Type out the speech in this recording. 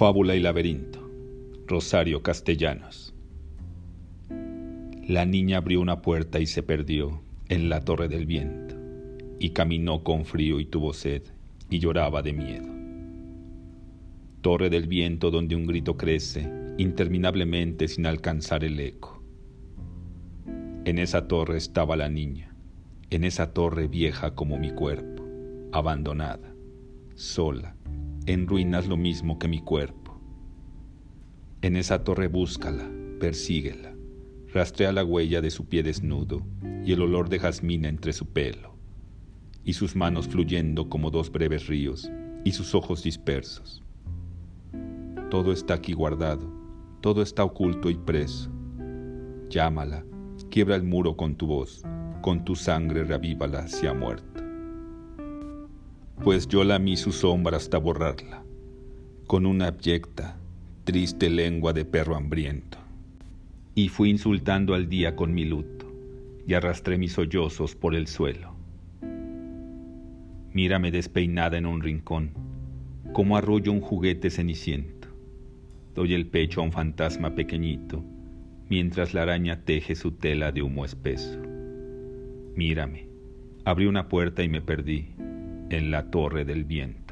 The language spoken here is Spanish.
Fábula y laberinto. Rosario Castellanos. La niña abrió una puerta y se perdió en la torre del viento, y caminó con frío y tuvo sed, y lloraba de miedo. Torre del viento donde un grito crece interminablemente sin alcanzar el eco. En esa torre estaba la niña, en esa torre vieja como mi cuerpo, abandonada, sola, en ruinas lo mismo que mi cuerpo. En esa torre búscala, persíguela, rastrea la huella de su pie desnudo y el olor de jazmín entre su pelo, y sus manos fluyendo como dos breves ríos, y sus ojos dispersos. Todo está aquí guardado, todo está oculto y preso. Llámala, quiebra el muro con tu voz, con tu sangre reavívala si ha muerto pues yo lamí su sombra hasta borrarla, con una abyecta, triste lengua de perro hambriento. Y fui insultando al día con mi luto, y arrastré mis sollozos por el suelo. Mírame despeinada en un rincón, como arrullo un juguete ceniciento. Doy el pecho a un fantasma pequeñito, mientras la araña teje su tela de humo espeso. Mírame, abrí una puerta y me perdí en la torre del viento.